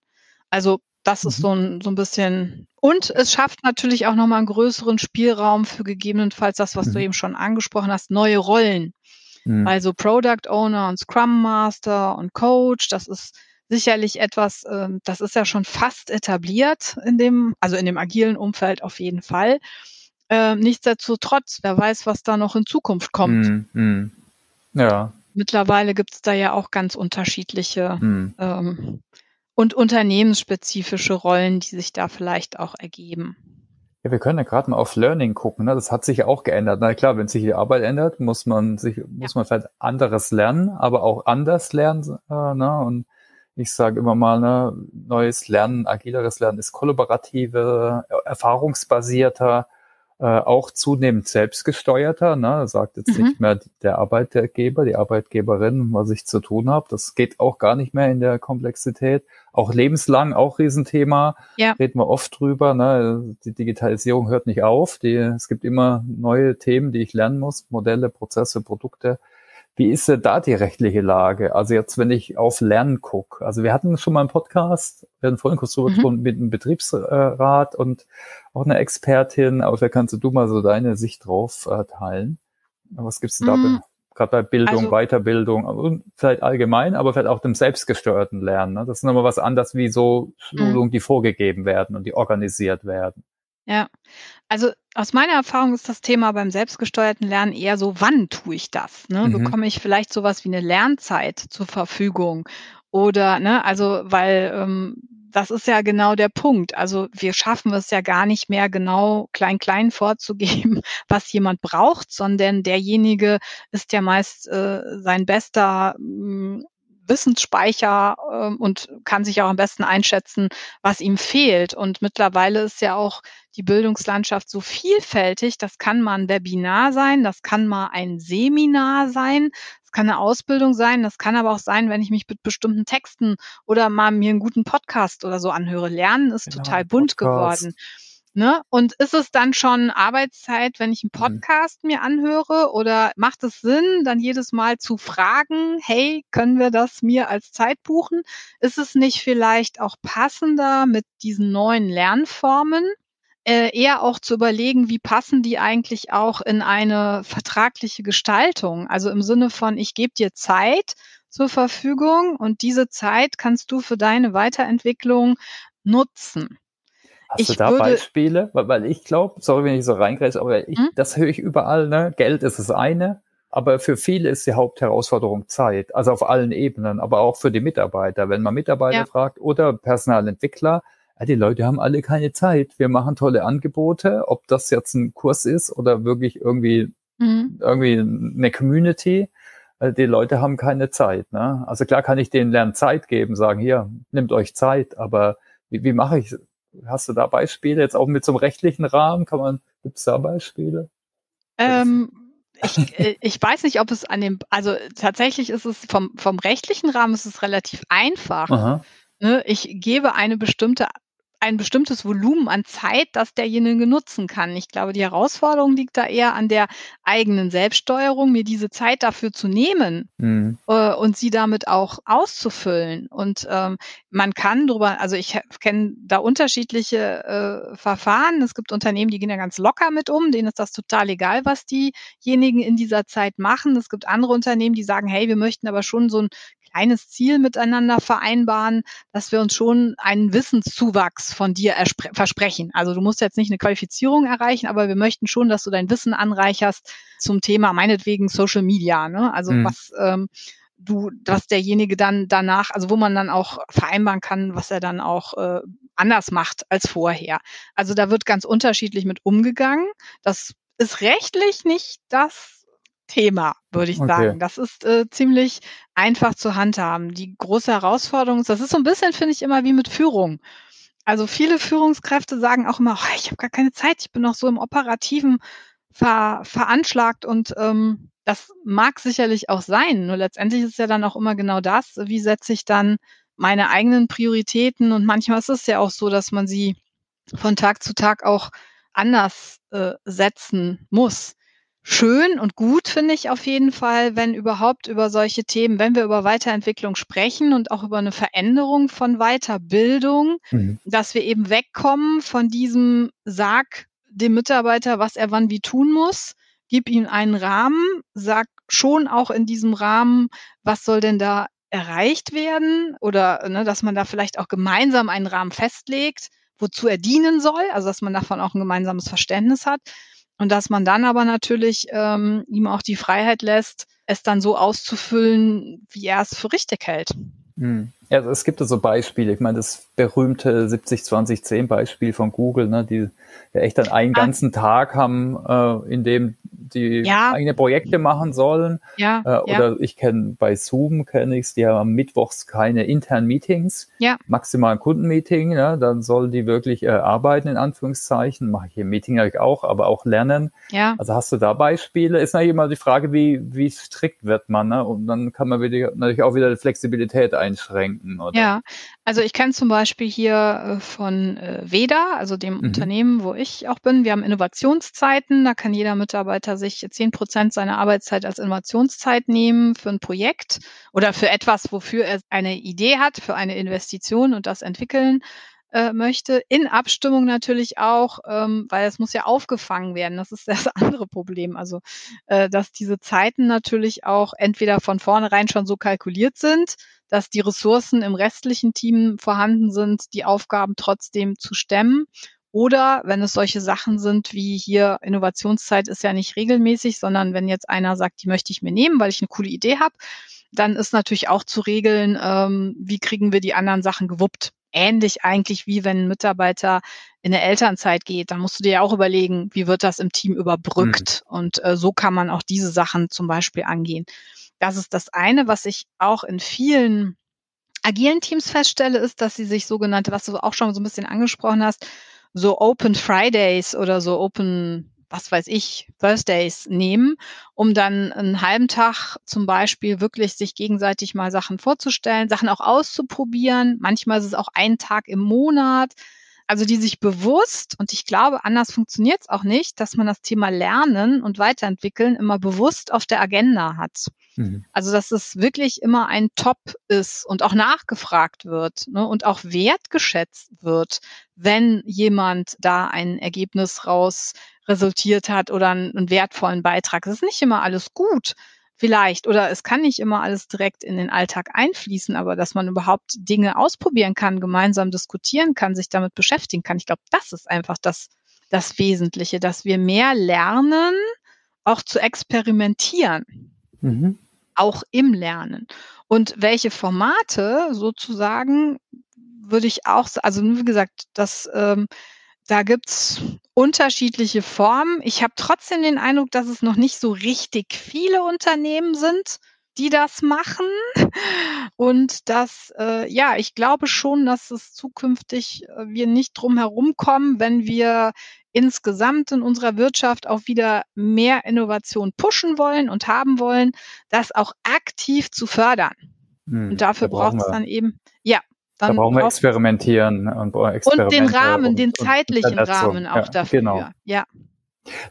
Also das ist mhm. so ein, so ein bisschen. Und es schafft natürlich auch nochmal einen größeren Spielraum für gegebenenfalls das, was mhm. du eben schon angesprochen hast, neue Rollen. Mhm. Also Product Owner und Scrum Master und Coach, das ist sicherlich etwas, ähm, das ist ja schon fast etabliert in dem, also in dem agilen Umfeld auf jeden Fall. Ähm, nichtsdestotrotz, wer weiß, was da noch in Zukunft kommt. Mm, mm. Ja. Mittlerweile gibt es da ja auch ganz unterschiedliche mm. ähm, und unternehmensspezifische Rollen, die sich da vielleicht auch ergeben. Ja, wir können ja gerade mal auf Learning gucken. Ne? Das hat sich ja auch geändert. Na klar, wenn sich die Arbeit ändert, muss man sich, ja. muss man vielleicht anderes lernen, aber auch anders lernen. Äh, ne? Und ich sage immer mal, ne, neues Lernen, agileres Lernen ist kollaborative, erfahrungsbasierter, äh, auch zunehmend selbstgesteuerter. Ne? Sagt jetzt mhm. nicht mehr der Arbeitgeber, die Arbeitgeberin, was ich zu tun habe. Das geht auch gar nicht mehr in der Komplexität. Auch lebenslang, auch Riesenthema. Ja. Reden wir oft drüber. Ne? Die Digitalisierung hört nicht auf. Die, es gibt immer neue Themen, die ich lernen muss. Modelle, Prozesse, Produkte. Wie ist denn da die rechtliche Lage? Also jetzt, wenn ich auf Lernen gucke. Also wir hatten schon mal einen Podcast, wir hatten vorhin kurz drüber mhm. mit einem Betriebsrat und auch eine Expertin. Aber vielleicht kannst du mal so deine Sicht drauf äh, teilen. Was gibt's denn mhm. da gerade bei Bildung, also, Weiterbildung und vielleicht allgemein, aber vielleicht auch dem selbstgesteuerten Lernen. Ne? Das ist nochmal was anderes wie so Schulungen, mhm. die vorgegeben werden und die organisiert werden. Ja, also aus meiner Erfahrung ist das Thema beim selbstgesteuerten Lernen eher so, wann tue ich das? Ne? Mhm. Bekomme ich vielleicht sowas wie eine Lernzeit zur Verfügung? Oder, ne, also, weil ähm, das ist ja genau der Punkt. Also wir schaffen es ja gar nicht mehr genau klein-klein vorzugeben, was jemand braucht, sondern derjenige ist ja meist äh, sein bester mh, hm, Wissensspeicher äh, und kann sich auch am besten einschätzen, was ihm fehlt. Und mittlerweile ist ja auch die Bildungslandschaft so vielfältig. Das kann mal ein Webinar sein, das kann mal ein Seminar sein, das kann eine Ausbildung sein, das kann aber auch sein, wenn ich mich mit bestimmten Texten oder mal mir einen guten Podcast oder so anhöre. Lernen ist genau, total bunt Podcast. geworden. Ne? Und ist es dann schon Arbeitszeit, wenn ich einen mhm. Podcast mhm. mir anhöre? Oder macht es Sinn, dann jedes Mal zu fragen, hey, können wir das mir als Zeit buchen? Ist es nicht vielleicht auch passender mit diesen neuen Lernformen? Äh, eher auch zu überlegen, wie passen die eigentlich auch in eine vertragliche Gestaltung? Also im Sinne von, ich gebe dir Zeit zur Verfügung und diese Zeit kannst du für deine Weiterentwicklung nutzen. Hast ich du da würde, Beispiele? Weil, weil ich glaube, sorry, wenn ich so reingreife, aber ich, hm? das höre ich überall, ne? Geld ist das eine, aber für viele ist die Hauptherausforderung Zeit, also auf allen Ebenen, aber auch für die Mitarbeiter. Wenn man Mitarbeiter ja. fragt oder Personalentwickler, die Leute haben alle keine Zeit. Wir machen tolle Angebote, ob das jetzt ein Kurs ist oder wirklich irgendwie, mhm. irgendwie eine Community. Äh, die Leute haben keine Zeit. Ne? Also klar kann ich denen lernen Zeit geben, sagen, hier, nimmt euch Zeit, aber wie, wie mache ich Hast du da Beispiele? Jetzt auch mit so einem rechtlichen Rahmen? Kann man, gibt es da Beispiele? Ähm, ich, äh, ich weiß nicht, ob es an dem, also tatsächlich ist es vom, vom rechtlichen Rahmen ist es relativ einfach. Ne? Ich gebe eine bestimmte ein bestimmtes Volumen an Zeit, das derjenige nutzen kann. Ich glaube, die Herausforderung liegt da eher an der eigenen Selbststeuerung, mir diese Zeit dafür zu nehmen mhm. äh, und sie damit auch auszufüllen. Und ähm, man kann drüber, also ich kenne da unterschiedliche äh, Verfahren. Es gibt Unternehmen, die gehen ja ganz locker mit um, denen ist das total egal, was diejenigen in dieser Zeit machen. Es gibt andere Unternehmen, die sagen, hey, wir möchten aber schon so ein kleines Ziel miteinander vereinbaren, dass wir uns schon einen Wissenszuwachs von dir versprechen. Also du musst jetzt nicht eine Qualifizierung erreichen, aber wir möchten schon, dass du dein Wissen anreicherst zum Thema meinetwegen Social Media. Ne? Also mhm. was ähm, du, was derjenige dann danach, also wo man dann auch vereinbaren kann, was er dann auch äh, anders macht als vorher. Also da wird ganz unterschiedlich mit umgegangen. Das ist rechtlich nicht das Thema, würde ich okay. sagen. Das ist äh, ziemlich einfach zu handhaben. Die große Herausforderung ist, das ist so ein bisschen, finde ich, immer wie mit Führung. Also viele Führungskräfte sagen auch immer, oh, ich habe gar keine Zeit, ich bin noch so im operativen ver veranschlagt und ähm, das mag sicherlich auch sein. Nur letztendlich ist ja dann auch immer genau das, wie setze ich dann meine eigenen Prioritäten und manchmal ist es ja auch so, dass man sie von Tag zu Tag auch anders äh, setzen muss schön und gut, finde ich auf jeden Fall, wenn überhaupt über solche Themen, wenn wir über Weiterentwicklung sprechen und auch über eine Veränderung von Weiterbildung, mhm. dass wir eben wegkommen von diesem Sag dem Mitarbeiter, was er wann wie tun muss, gib ihm einen Rahmen, sag schon auch in diesem Rahmen, was soll denn da erreicht werden oder ne, dass man da vielleicht auch gemeinsam einen Rahmen festlegt, wozu er dienen soll, also dass man davon auch ein gemeinsames Verständnis hat und dass man dann aber natürlich ähm, ihm auch die Freiheit lässt, es dann so auszufüllen, wie er es für richtig hält. Hm. Ja, es gibt so Beispiele. Ich meine, das berühmte 70-20-10 Beispiel von Google, ne, die ja echt dann einen ah. ganzen Tag haben, äh, in dem die ja. eigene Projekte machen sollen. Ja, äh, oder ja. ich kenne bei Zoom kenne ich's, die haben mittwochs keine internen Meetings, ja. maximal ein Kundenmeeting, ja, dann sollen die wirklich äh, arbeiten in Anführungszeichen, mache ich im Meeting eigentlich auch, aber auch lernen. Ja. Also hast du da Beispiele? Ist natürlich immer die Frage, wie wie strikt wird man, ne? Und dann kann man wieder, natürlich auch wieder die Flexibilität einschränken. Oder? Ja, also ich kenne zum Beispiel hier äh, von äh, Veda, also dem mhm. Unternehmen, wo ich auch bin. Wir haben Innovationszeiten. Da kann jeder Mitarbeiter sich zehn Prozent seiner Arbeitszeit als Innovationszeit nehmen für ein Projekt oder für etwas, wofür er eine Idee hat, für eine Investition und das entwickeln äh, möchte. In Abstimmung natürlich auch, ähm, weil es muss ja aufgefangen werden. Das ist das andere Problem. Also, äh, dass diese Zeiten natürlich auch entweder von vornherein schon so kalkuliert sind, dass die Ressourcen im restlichen Team vorhanden sind, die Aufgaben trotzdem zu stemmen. Oder wenn es solche Sachen sind wie hier Innovationszeit ist ja nicht regelmäßig, sondern wenn jetzt einer sagt, die möchte ich mir nehmen, weil ich eine coole Idee habe, dann ist natürlich auch zu regeln, ähm, wie kriegen wir die anderen Sachen gewuppt. Ähnlich eigentlich wie wenn ein Mitarbeiter in der Elternzeit geht, dann musst du dir ja auch überlegen, wie wird das im Team überbrückt. Mhm. Und äh, so kann man auch diese Sachen zum Beispiel angehen. Das ist das eine, was ich auch in vielen agilen Teams feststelle, ist, dass sie sich sogenannte, was du auch schon so ein bisschen angesprochen hast, so Open Fridays oder so Open, was weiß ich, Thursdays nehmen, um dann einen halben Tag zum Beispiel wirklich sich gegenseitig mal Sachen vorzustellen, Sachen auch auszuprobieren. Manchmal ist es auch ein Tag im Monat. Also die sich bewusst, und ich glaube, anders funktioniert es auch nicht, dass man das Thema Lernen und Weiterentwickeln immer bewusst auf der Agenda hat. Mhm. Also, dass es wirklich immer ein Top ist und auch nachgefragt wird ne, und auch wertgeschätzt wird, wenn jemand da ein Ergebnis raus resultiert hat oder einen, einen wertvollen Beitrag. Es ist nicht immer alles gut, vielleicht, oder es kann nicht immer alles direkt in den Alltag einfließen, aber dass man überhaupt Dinge ausprobieren kann, gemeinsam diskutieren kann, sich damit beschäftigen kann. Ich glaube, das ist einfach das, das Wesentliche, dass wir mehr lernen, auch zu experimentieren. Mhm auch im Lernen. Und welche Formate sozusagen würde ich auch, also wie gesagt, das, ähm, da gibt's unterschiedliche Formen. Ich habe trotzdem den Eindruck, dass es noch nicht so richtig viele Unternehmen sind, die das machen. Und dass, äh, ja, ich glaube schon, dass es zukünftig äh, wir nicht drum herum kommen, wenn wir insgesamt in unserer Wirtschaft auch wieder mehr Innovation pushen wollen und haben wollen, das auch aktiv zu fördern. Hm, und dafür da braucht es dann eben, ja, dann da brauchen wir experimentieren und, und den Rahmen, und, den zeitlichen Rahmen auch ja, dafür. Genau. Ja.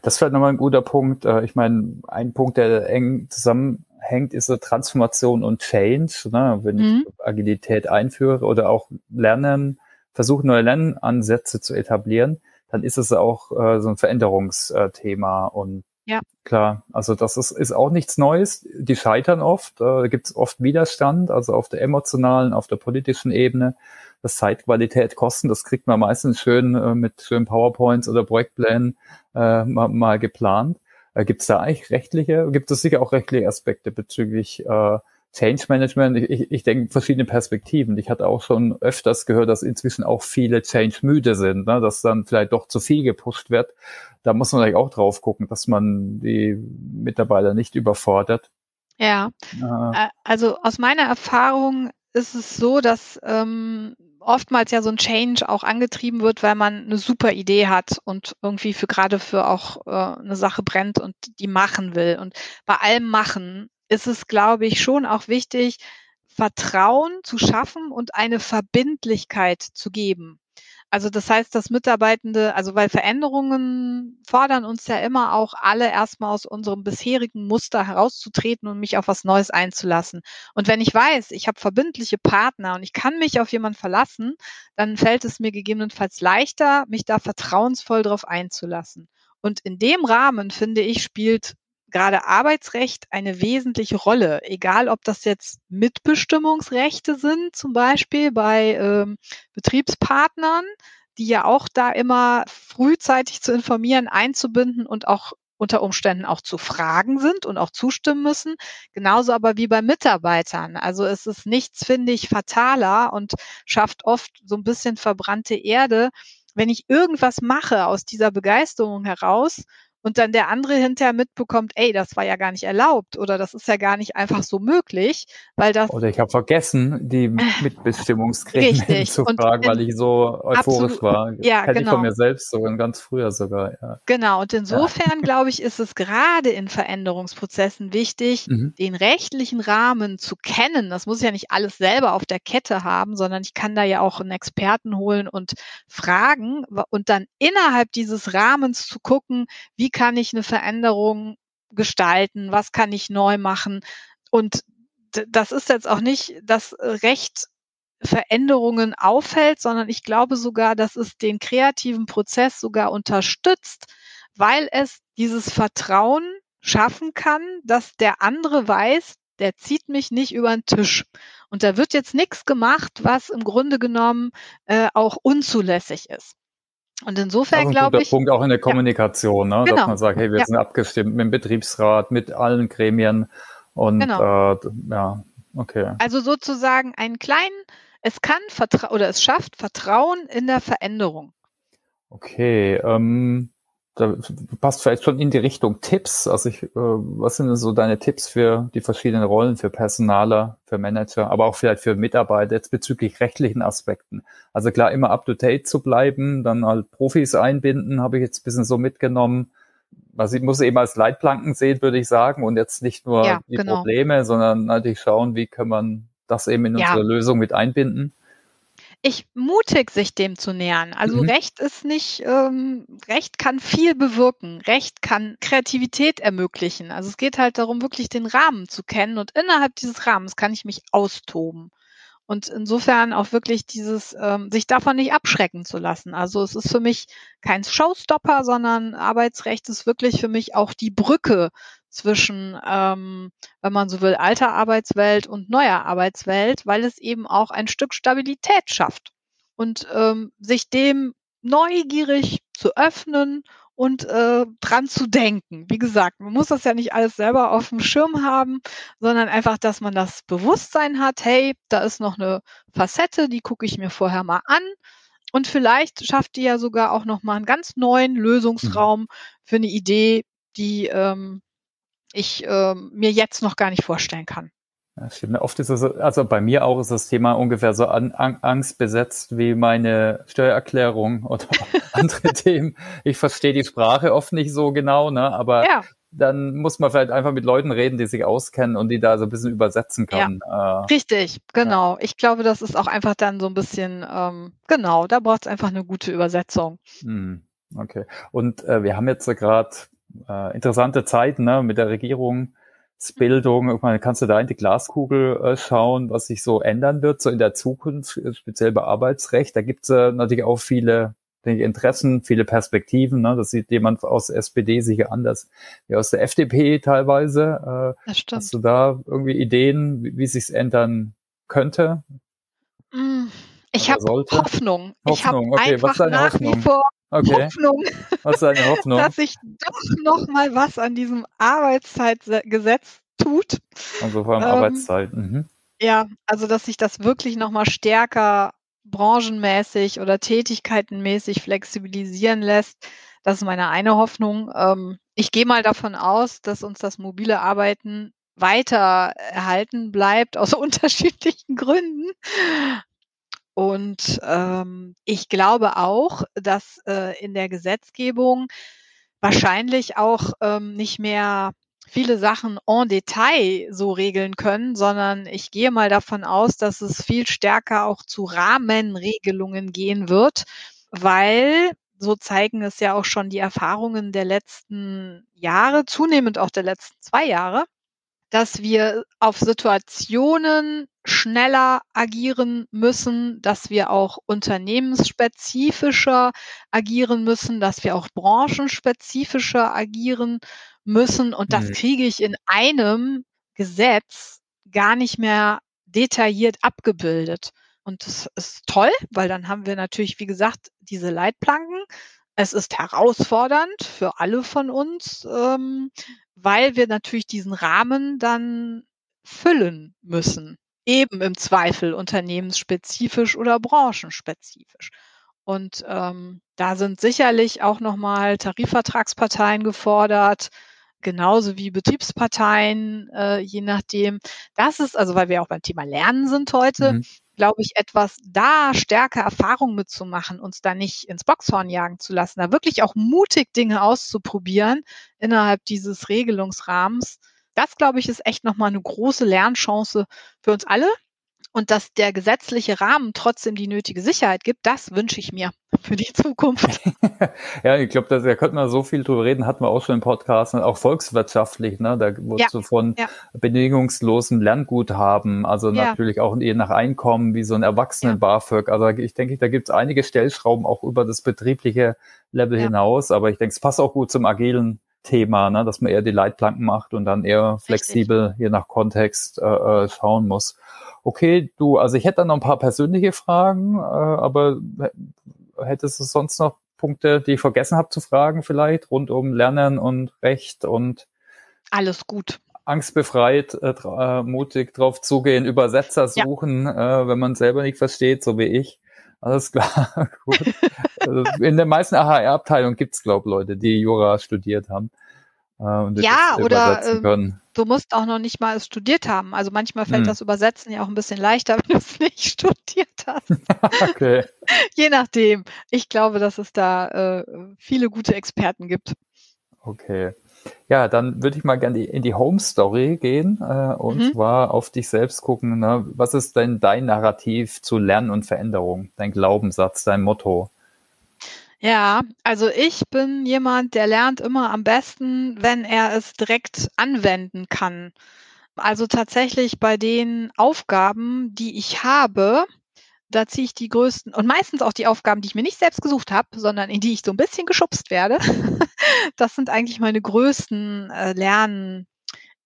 Das ist vielleicht nochmal ein guter Punkt. Äh, ich meine, ein Punkt, der eng zusammenhängt, ist so Transformation und Change. Ne? Wenn mhm. ich Agilität einführe oder auch Lernen, versuche neue Lernansätze zu etablieren, dann ist es auch äh, so ein Veränderungsthema. Und ja. klar, also das ist, ist auch nichts Neues. Die scheitern oft, äh, da gibt es oft Widerstand, also auf der emotionalen, auf der politischen Ebene. Das Zeitqualität, Kosten, das kriegt man meistens schön äh, mit schönen PowerPoints oder Projektplänen äh, mal, mal geplant. Äh, gibt es da eigentlich rechtliche, gibt es sicher auch rechtliche Aspekte bezüglich äh, Change Management, ich, ich denke verschiedene Perspektiven. Ich hatte auch schon öfters gehört, dass inzwischen auch viele Change müde sind, ne? dass dann vielleicht doch zu viel gepusht wird. Da muss man eigentlich auch drauf gucken, dass man die Mitarbeiter nicht überfordert. Ja, äh, also aus meiner Erfahrung ist es so, dass ähm, oftmals ja so ein Change auch angetrieben wird, weil man eine super Idee hat und irgendwie für gerade für auch äh, eine Sache brennt und die machen will. Und bei allem machen ist es, glaube ich, schon auch wichtig, Vertrauen zu schaffen und eine Verbindlichkeit zu geben. Also das heißt, dass Mitarbeitende, also weil Veränderungen fordern uns ja immer auch alle erstmal aus unserem bisherigen Muster herauszutreten und mich auf was Neues einzulassen. Und wenn ich weiß, ich habe verbindliche Partner und ich kann mich auf jemanden verlassen, dann fällt es mir gegebenenfalls leichter, mich da vertrauensvoll drauf einzulassen. Und in dem Rahmen, finde ich, spielt gerade Arbeitsrecht eine wesentliche Rolle, egal ob das jetzt Mitbestimmungsrechte sind, zum Beispiel bei ähm, Betriebspartnern, die ja auch da immer frühzeitig zu informieren, einzubinden und auch unter Umständen auch zu fragen sind und auch zustimmen müssen. Genauso aber wie bei Mitarbeitern. Also es ist nichts, finde ich, fataler und schafft oft so ein bisschen verbrannte Erde, wenn ich irgendwas mache aus dieser Begeisterung heraus und dann der andere hinterher mitbekommt, ey, das war ja gar nicht erlaubt oder das ist ja gar nicht einfach so möglich, weil das oder ich habe vergessen, die Mitbestimmungsgremien zu fragen, weil ich so euphorisch absolut, war. Ja, Hätte genau. ich von mir selbst sogar ganz früher sogar. Ja. Genau. Und insofern ja. glaube ich, ist es gerade in Veränderungsprozessen wichtig, mhm. den rechtlichen Rahmen zu kennen. Das muss ich ja nicht alles selber auf der Kette haben, sondern ich kann da ja auch einen Experten holen und fragen und dann innerhalb dieses Rahmens zu gucken, wie kann ich eine Veränderung gestalten, was kann ich neu machen. Und das ist jetzt auch nicht das Recht Veränderungen aufhält, sondern ich glaube sogar, dass es den kreativen Prozess sogar unterstützt, weil es dieses Vertrauen schaffen kann, dass der andere weiß, der zieht mich nicht über den Tisch. Und da wird jetzt nichts gemacht, was im Grunde genommen äh, auch unzulässig ist. Und insofern glaube ich. Punkt auch in der Kommunikation, ja, ne? genau. dass man sagt, hey, wir ja. sind abgestimmt mit dem Betriebsrat, mit allen Gremien und genau. äh, ja, okay. Also sozusagen einen kleinen, es kann Vertra oder es schafft Vertrauen in der Veränderung. Okay, ähm, da passt vielleicht schon in die Richtung Tipps. Also ich, äh, was sind denn so deine Tipps für die verschiedenen Rollen, für Personaler, für Manager, aber auch vielleicht für Mitarbeiter jetzt bezüglich rechtlichen Aspekten? Also klar, immer up to date zu bleiben, dann halt Profis einbinden, habe ich jetzt ein bisschen so mitgenommen. Also ich muss eben als Leitplanken sehen, würde ich sagen, und jetzt nicht nur ja, die genau. Probleme, sondern natürlich schauen, wie kann man das eben in ja. unsere Lösung mit einbinden ich mutig, sich dem zu nähern. Also mhm. Recht ist nicht, ähm, Recht kann viel bewirken. Recht kann Kreativität ermöglichen. Also es geht halt darum, wirklich den Rahmen zu kennen und innerhalb dieses Rahmens kann ich mich austoben. Und insofern auch wirklich dieses, ähm, sich davon nicht abschrecken zu lassen. Also es ist für mich kein Showstopper, sondern Arbeitsrecht ist wirklich für mich auch die Brücke zwischen, ähm, wenn man so will, alter Arbeitswelt und neuer Arbeitswelt, weil es eben auch ein Stück Stabilität schafft. Und ähm, sich dem neugierig zu öffnen und äh, dran zu denken. Wie gesagt, man muss das ja nicht alles selber auf dem Schirm haben, sondern einfach, dass man das Bewusstsein hat, hey, da ist noch eine Facette, die gucke ich mir vorher mal an. Und vielleicht schafft die ja sogar auch noch mal einen ganz neuen Lösungsraum mhm. für eine Idee, die ähm, ich äh, mir jetzt noch gar nicht vorstellen kann. Ja, stimmt. Oft ist es, also bei mir auch ist das Thema ungefähr so an, an, Angst besetzt wie meine Steuererklärung oder andere Themen. Ich verstehe die Sprache oft nicht so genau, ne? aber ja. dann muss man vielleicht einfach mit Leuten reden, die sich auskennen und die da so ein bisschen übersetzen können. Ja. Äh, Richtig, genau. Ja. Ich glaube, das ist auch einfach dann so ein bisschen, ähm, genau, da braucht es einfach eine gute Übersetzung. Hm, okay. Und äh, wir haben jetzt so gerade äh, interessante Zeiten ne, mit der Regierungsbildung. Irgendwann kannst du da in die Glaskugel äh, schauen, was sich so ändern wird, so in der Zukunft, speziell bei Arbeitsrecht. Da gibt es äh, natürlich auch viele ich, Interessen, viele Perspektiven. Ne? Das sieht jemand aus der SPD sicher anders wie aus der FDP teilweise. Äh, das stimmt. Hast du da irgendwie Ideen, wie, wie sich's ändern könnte? Mm, ich habe Hoffnung. Hoffnung. Ich habe okay. einfach Was ist deine nach Hoffnung? wie vor Okay. Hoffnung, was ist deine Hoffnung? dass sich doch noch mal was an diesem Arbeitszeitgesetz tut. Also vor allem ähm, Arbeitszeit. Mhm. Ja, also dass sich das wirklich noch mal stärker branchenmäßig oder tätigkeitenmäßig flexibilisieren lässt. Das ist meine eine Hoffnung. Ähm, ich gehe mal davon aus, dass uns das mobile Arbeiten weiter erhalten bleibt, aus unterschiedlichen Gründen. Und ähm, ich glaube auch, dass äh, in der Gesetzgebung wahrscheinlich auch ähm, nicht mehr viele Sachen en Detail so regeln können, sondern ich gehe mal davon aus, dass es viel stärker auch zu Rahmenregelungen gehen wird, weil so zeigen es ja auch schon die Erfahrungen der letzten Jahre, zunehmend auch der letzten zwei Jahre, dass wir auf Situationen schneller agieren müssen, dass wir auch unternehmensspezifischer agieren müssen, dass wir auch branchenspezifischer agieren müssen. Und das mhm. kriege ich in einem Gesetz gar nicht mehr detailliert abgebildet. Und das ist toll, weil dann haben wir natürlich, wie gesagt, diese Leitplanken. Es ist herausfordernd für alle von uns, ähm, weil wir natürlich diesen Rahmen dann füllen müssen. Eben im Zweifel unternehmensspezifisch oder branchenspezifisch. Und ähm, da sind sicherlich auch nochmal Tarifvertragsparteien gefordert, genauso wie Betriebsparteien, äh, je nachdem. Das ist, also weil wir auch beim Thema Lernen sind heute, mhm. glaube ich, etwas da stärker Erfahrung mitzumachen, uns da nicht ins Boxhorn jagen zu lassen, da wirklich auch mutig Dinge auszuprobieren innerhalb dieses Regelungsrahmens. Das, glaube ich, ist echt nochmal eine große Lernchance für uns alle. Und dass der gesetzliche Rahmen trotzdem die nötige Sicherheit gibt, das wünsche ich mir für die Zukunft. ja, ich glaube, da könnte man so viel drüber reden, hatten wir auch schon im Podcast, auch volkswirtschaftlich, ne? Da wurde ja, so von ja. bedingungslosem Lernguthaben, also ja. natürlich auch je nach Einkommen, wie so ein Erwachsenen-BAföG. Also ich denke, da gibt es einige Stellschrauben auch über das betriebliche Level hinaus, aber ich denke, es passt auch gut zum agilen Thema, ne? dass man eher die Leitplanken macht und dann eher flexibel, Richtig. je nach Kontext, äh, äh, schauen muss. Okay, du, also ich hätte dann noch ein paar persönliche Fragen, äh, aber hättest du sonst noch Punkte, die ich vergessen habe zu fragen, vielleicht rund um Lernen und Recht und alles gut. Angstbefreit, äh, äh, mutig drauf zugehen, Übersetzer suchen, ja. äh, wenn man selber nicht versteht, so wie ich. Alles klar, gut. Also in den meisten AHR-Abteilungen gibt es, glaube ich, Leute, die Jura studiert haben. Äh, ja, oder äh, du musst auch noch nicht mal es studiert haben. Also manchmal fällt hm. das Übersetzen ja auch ein bisschen leichter, wenn du es nicht studiert hast. okay. Je nachdem. Ich glaube, dass es da äh, viele gute Experten gibt. Okay. Ja, dann würde ich mal gerne in die Home Story gehen äh, und mhm. zwar auf dich selbst gucken. Ne? Was ist denn dein Narrativ zu Lernen und Veränderung? Dein Glaubenssatz, dein Motto? Ja, also ich bin jemand, der lernt immer am besten, wenn er es direkt anwenden kann. Also tatsächlich bei den Aufgaben, die ich habe, da ziehe ich die größten und meistens auch die Aufgaben, die ich mir nicht selbst gesucht habe, sondern in die ich so ein bisschen geschubst werde. das sind eigentlich meine größten äh, Lern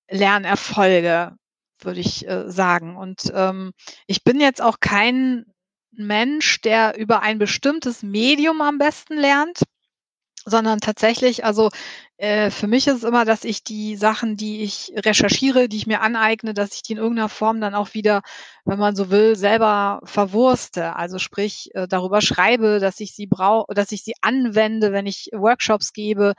Lernerfolge, würde ich äh, sagen. Und ähm, ich bin jetzt auch kein Mensch, der über ein bestimmtes Medium am besten lernt, sondern tatsächlich, also äh, für mich ist es immer, dass ich die Sachen, die ich recherchiere, die ich mir aneigne, dass ich die in irgendeiner Form dann auch wieder, wenn man so will, selber verwurste. Also sprich äh, darüber schreibe, dass ich sie brauche, dass ich sie anwende, wenn ich Workshops gebe.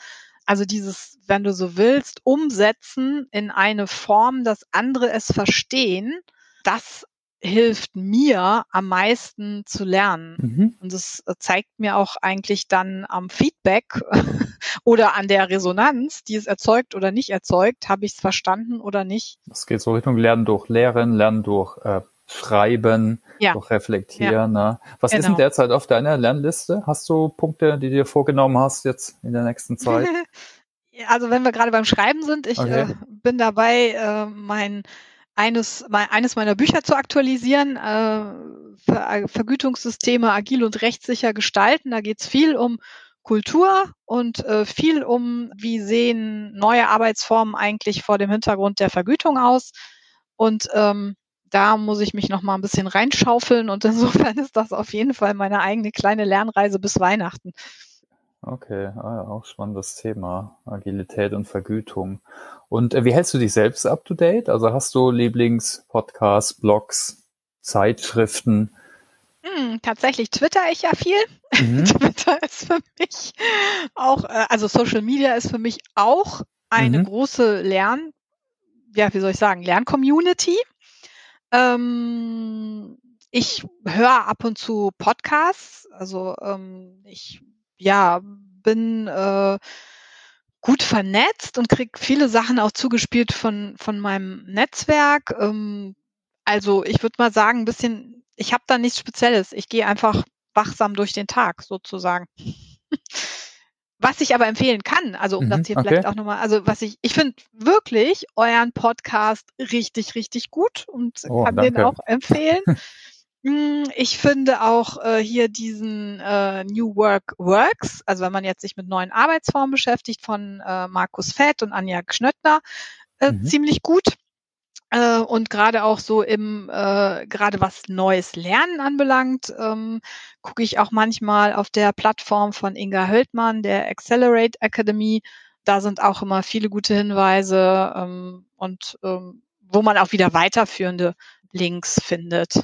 Also dieses, wenn du so willst, umsetzen in eine Form, dass andere es verstehen. Das hilft mir am meisten zu lernen. Mhm. Und es äh, zeigt mir auch eigentlich dann am Feedback oder an der Resonanz, die es erzeugt oder nicht erzeugt, habe ich es verstanden oder nicht. Es geht so Richtung Lernen durch Lehren, Lernen durch äh, Schreiben, ja. durch Reflektieren. Ja. Ne? Was genau. ist denn genau. derzeit auf deiner Lernliste? Hast du Punkte, die du dir vorgenommen hast jetzt in der nächsten Zeit? also wenn wir gerade beim Schreiben sind, ich okay. äh, bin dabei, äh, mein eines, eines meiner Bücher zu aktualisieren, äh, Ver Vergütungssysteme agil und rechtssicher gestalten. Da geht es viel um Kultur und äh, viel um, wie sehen neue Arbeitsformen eigentlich vor dem Hintergrund der Vergütung aus. Und ähm, da muss ich mich noch mal ein bisschen reinschaufeln und insofern ist das auf jeden Fall meine eigene kleine Lernreise bis Weihnachten. Okay, ah, ja, auch spannendes Thema. Agilität und Vergütung. Und äh, wie hältst du dich selbst up to date? Also hast du Lieblingspodcasts, Blogs, Zeitschriften? Hm, tatsächlich twitter ich ja viel. Mhm. Twitter ist für mich auch, äh, also Social Media ist für mich auch eine mhm. große Lern, ja, wie soll ich sagen, Lerncommunity. Ähm, ich höre ab und zu Podcasts, also ähm, ich ja bin äh, gut vernetzt und krieg viele Sachen auch zugespielt von, von meinem Netzwerk. Ähm, also ich würde mal sagen, ein bisschen, ich habe da nichts Spezielles. Ich gehe einfach wachsam durch den Tag sozusagen. was ich aber empfehlen kann, also um mhm, das hier okay. vielleicht auch nochmal, also was ich, ich finde wirklich euren Podcast richtig, richtig gut und oh, kann danke. den auch empfehlen. Hm, ich finde auch äh, hier diesen äh, New Work Works, also wenn man jetzt sich mit neuen Arbeitsformen beschäftigt, von äh, Markus Fett und Anja Schnöttner, äh, mhm. ziemlich gut. Äh, und gerade auch so im, äh, gerade was neues Lernen anbelangt, ähm, gucke ich auch manchmal auf der Plattform von Inga Höldmann, der Accelerate Academy. Da sind auch immer viele gute Hinweise ähm, und ähm, wo man auch wieder weiterführende Links findet.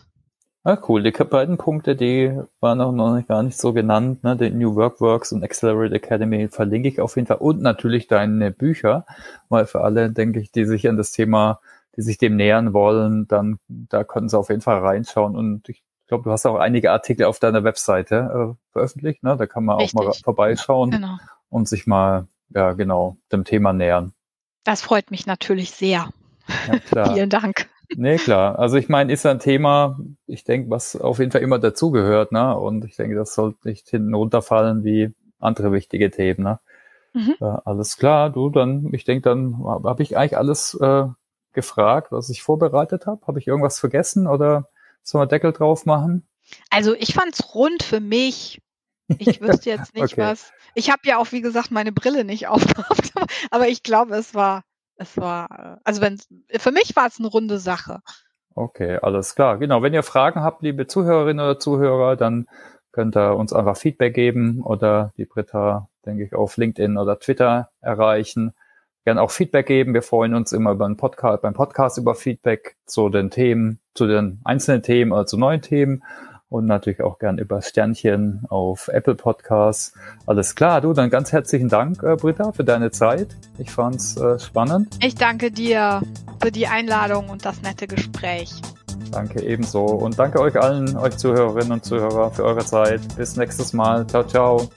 Ah, cool. Die beiden Punkte, die waren auch noch gar nicht so genannt, ne? Die New Work Works und Accelerate Academy verlinke ich auf jeden Fall und natürlich deine Bücher, weil für alle, denke ich, die sich an das Thema, die sich dem nähern wollen, dann da können sie auf jeden Fall reinschauen und ich glaube, du hast auch einige Artikel auf deiner Webseite äh, veröffentlicht, ne? Da kann man Richtig. auch mal vorbeischauen genau. und sich mal, ja genau, dem Thema nähern. Das freut mich natürlich sehr. Ja, klar. Vielen Dank. Nee, klar. Also ich meine, ist ein Thema, ich denke, was auf jeden Fall immer dazugehört, ne? Und ich denke, das sollte nicht hinten runterfallen wie andere wichtige Themen, ne? Mhm. Äh, alles klar, du, dann, ich denke, dann habe ich eigentlich alles äh, gefragt, was ich vorbereitet habe. Habe ich irgendwas vergessen oder sollen wir Deckel drauf machen? Also ich fand's rund für mich. Ich wüsste jetzt nicht okay. was. Ich habe ja auch, wie gesagt, meine Brille nicht aufgehabt, aber ich glaube, es war es war, äh, also wenn für mich war es eine runde Sache. Okay, alles klar. Genau. Wenn ihr Fragen habt, liebe Zuhörerinnen oder Zuhörer, dann könnt ihr uns einfach Feedback geben oder die Britta, denke ich, auf LinkedIn oder Twitter erreichen. Gerne auch Feedback geben. Wir freuen uns immer einen Podcast, beim Podcast über Feedback zu den Themen, zu den einzelnen Themen oder zu neuen Themen und natürlich auch gern über Sternchen auf Apple Podcasts. Alles klar, du, dann ganz herzlichen Dank, äh, Britta, für deine Zeit. Ich fand's äh, spannend. Ich danke dir für die Einladung und das nette Gespräch. Danke ebenso und danke euch allen, euch Zuhörerinnen und Zuhörer für eure Zeit. Bis nächstes Mal. Ciao, ciao.